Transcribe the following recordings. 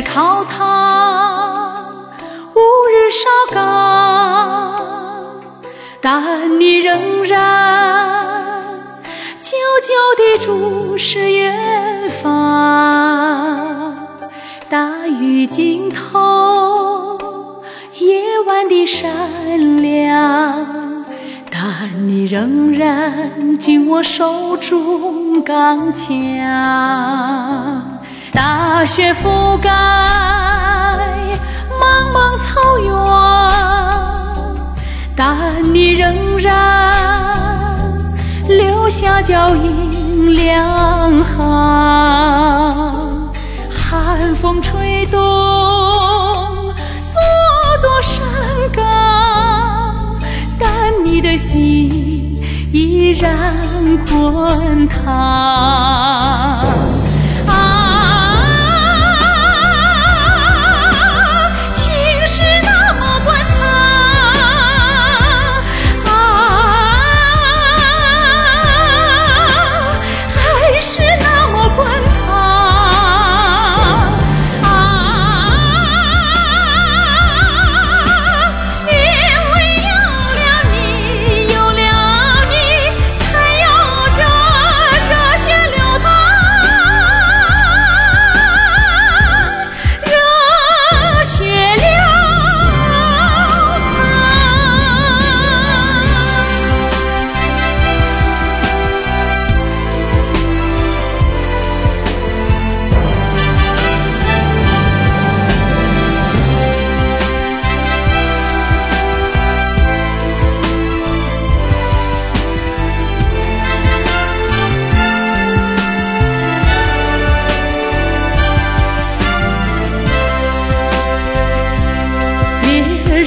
日烤汤，午日烧缸，但你仍然久久地注视远方。大雨尽头，夜晚的闪亮，但你仍然紧握手中钢枪。大雪覆盖茫茫草原，但你仍然留下脚印两行。寒风吹动座座山岗，但你的心依然滚烫。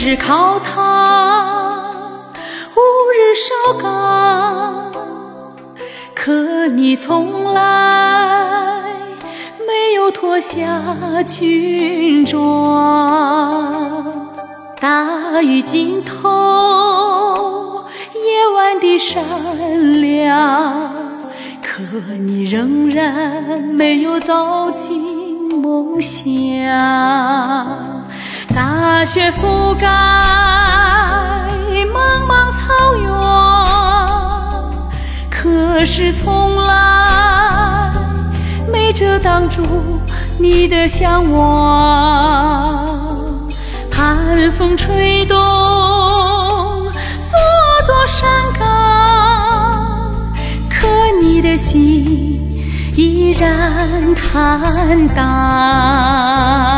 日烤汤，午日烧岗，可你从来没有脱下军装。大雨尽头，夜晚的闪亮，可你仍然没有走进梦乡。大雪覆盖茫茫草原，可是从来没遮挡住你的向往。寒风吹动座座山岗，可你的心依然坦荡。